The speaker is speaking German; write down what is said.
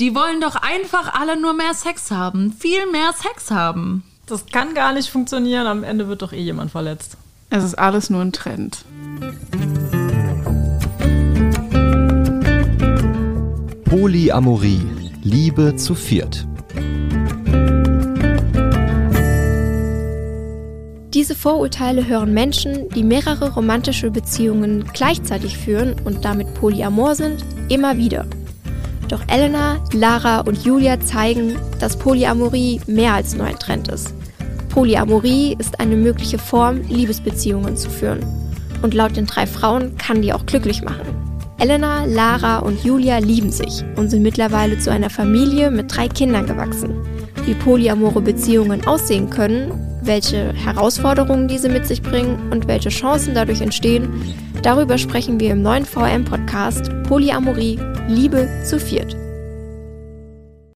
Die wollen doch einfach alle nur mehr Sex haben. Viel mehr Sex haben. Das kann gar nicht funktionieren. Am Ende wird doch eh jemand verletzt. Es ist alles nur ein Trend. Polyamorie. Liebe zu viert. Diese Vorurteile hören Menschen, die mehrere romantische Beziehungen gleichzeitig führen und damit polyamor sind, immer wieder. Doch Elena, Lara und Julia zeigen, dass Polyamorie mehr als nur ein Trend ist. Polyamorie ist eine mögliche Form, Liebesbeziehungen zu führen. Und laut den drei Frauen kann die auch glücklich machen. Elena, Lara und Julia lieben sich und sind mittlerweile zu einer Familie mit drei Kindern gewachsen. Wie polyamore Beziehungen aussehen können, welche Herausforderungen diese mit sich bringen und welche Chancen dadurch entstehen, darüber sprechen wir im neuen VM-Podcast Polyamorie Liebe zu viert.